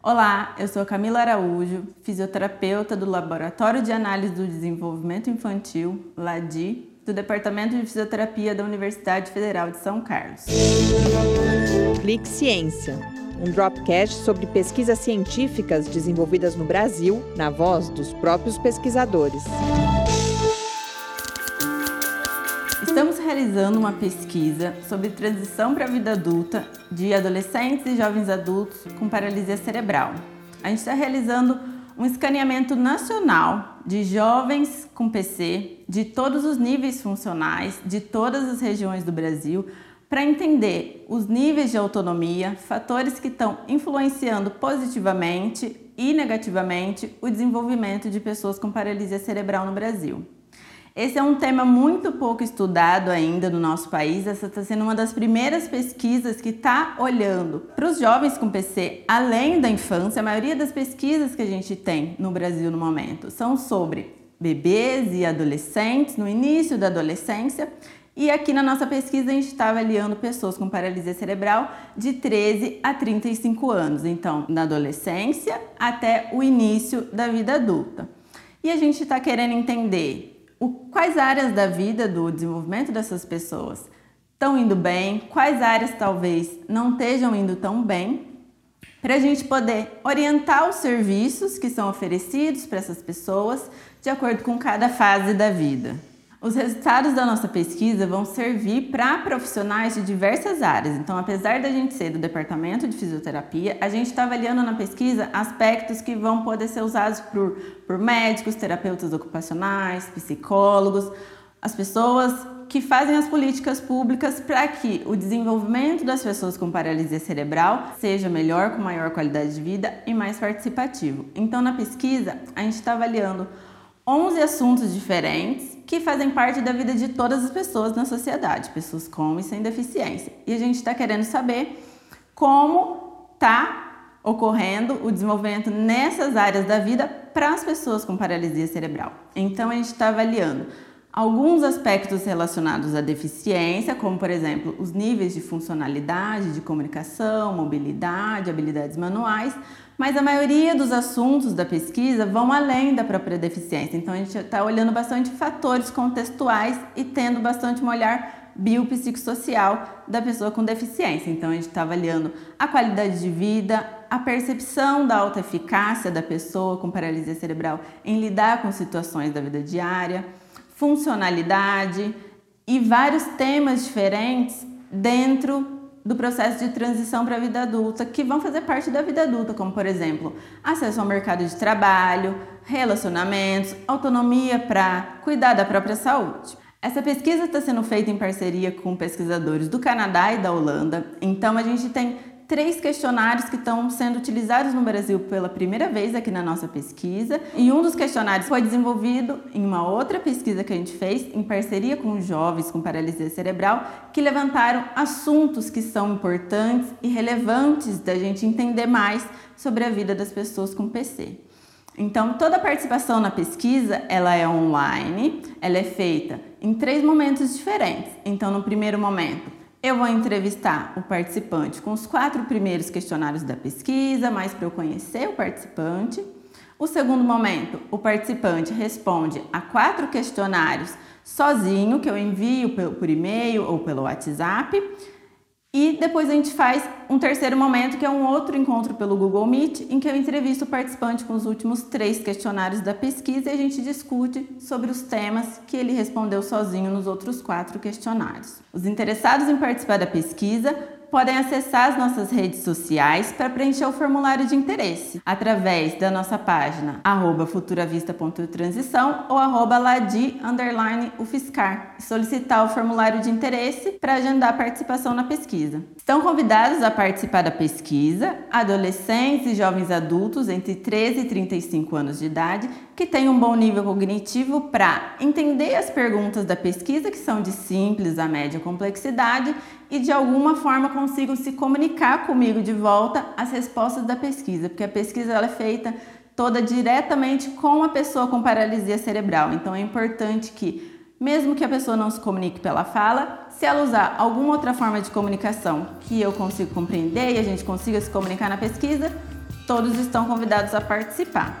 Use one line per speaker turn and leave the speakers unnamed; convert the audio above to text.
Olá, eu sou Camila Araújo, fisioterapeuta do Laboratório de Análise do Desenvolvimento Infantil, LADI, do Departamento de Fisioterapia da Universidade Federal de São Carlos.
Clique Ciência, um dropcast sobre pesquisas científicas desenvolvidas no Brasil, na voz dos próprios pesquisadores.
Estamos realizando uma pesquisa sobre transição para a vida adulta de adolescentes e jovens adultos com paralisia cerebral. A gente está realizando um escaneamento nacional de jovens com PC de todos os níveis funcionais, de todas as regiões do Brasil, para entender os níveis de autonomia, fatores que estão influenciando positivamente e negativamente o desenvolvimento de pessoas com paralisia cerebral no Brasil. Esse é um tema muito pouco estudado ainda no nosso país. Essa está sendo uma das primeiras pesquisas que está olhando para os jovens com PC além da infância. A maioria das pesquisas que a gente tem no Brasil no momento são sobre bebês e adolescentes, no início da adolescência. E aqui na nossa pesquisa a gente está avaliando pessoas com paralisia cerebral de 13 a 35 anos, então na adolescência até o início da vida adulta. E a gente está querendo entender o, quais áreas da vida do desenvolvimento dessas pessoas estão indo bem, quais áreas talvez não estejam indo tão bem, para a gente poder orientar os serviços que são oferecidos para essas pessoas de acordo com cada fase da vida. Os resultados da nossa pesquisa vão servir para profissionais de diversas áreas. Então, apesar da gente ser do departamento de fisioterapia, a gente está avaliando na pesquisa aspectos que vão poder ser usados por, por médicos, terapeutas ocupacionais, psicólogos, as pessoas que fazem as políticas públicas para que o desenvolvimento das pessoas com paralisia cerebral seja melhor, com maior qualidade de vida e mais participativo. Então, na pesquisa, a gente está avaliando 11 assuntos diferentes que fazem parte da vida de todas as pessoas na sociedade, pessoas com e sem deficiência. E a gente está querendo saber como está ocorrendo o desenvolvimento nessas áreas da vida para as pessoas com paralisia cerebral. Então a gente está avaliando alguns aspectos relacionados à deficiência, como por exemplo os níveis de funcionalidade, de comunicação, mobilidade, habilidades manuais, mas a maioria dos assuntos da pesquisa vão além da própria deficiência. Então a gente está olhando bastante fatores contextuais e tendo bastante um olhar biopsicossocial da pessoa com deficiência. Então a gente está avaliando a qualidade de vida, a percepção da alta eficácia da pessoa com paralisia cerebral em lidar com situações da vida diária, funcionalidade e vários temas diferentes dentro do processo de transição para a vida adulta, que vão fazer parte da vida adulta, como por exemplo, acesso ao mercado de trabalho, relacionamentos, autonomia para cuidar da própria saúde. Essa pesquisa está sendo feita em parceria com pesquisadores do Canadá e da Holanda, então a gente tem três questionários que estão sendo utilizados no Brasil pela primeira vez aqui na nossa pesquisa. E um dos questionários foi desenvolvido em uma outra pesquisa que a gente fez em parceria com jovens com paralisia cerebral, que levantaram assuntos que são importantes e relevantes da gente entender mais sobre a vida das pessoas com PC. Então, toda a participação na pesquisa, ela é online, ela é feita em três momentos diferentes. Então, no primeiro momento, eu vou entrevistar o participante com os quatro primeiros questionários da pesquisa, mais para eu conhecer o participante. O segundo momento, o participante responde a quatro questionários sozinho, que eu envio por e-mail ou pelo WhatsApp. E depois a gente faz um terceiro momento, que é um outro encontro pelo Google Meet, em que eu entrevisto o participante com os últimos três questionários da pesquisa e a gente discute sobre os temas que ele respondeu sozinho nos outros quatro questionários. Os interessados em participar da pesquisa podem acessar as nossas redes sociais para preencher o formulário de interesse através da nossa página futuravista.transição ou arroba ladi ufiscar e solicitar o formulário de interesse para agendar a participação na pesquisa. Estão convidados a participar da pesquisa adolescentes e jovens adultos entre 13 e 35 anos de idade que têm um bom nível cognitivo para entender as perguntas da pesquisa, que são de simples a média complexidade, e de alguma forma consigam se comunicar comigo de volta as respostas da pesquisa, porque a pesquisa ela é feita toda diretamente com a pessoa com paralisia cerebral. Então é importante que, mesmo que a pessoa não se comunique pela fala, se ela usar alguma outra forma de comunicação que eu consigo compreender e a gente consiga se comunicar na pesquisa, Todos estão convidados a participar.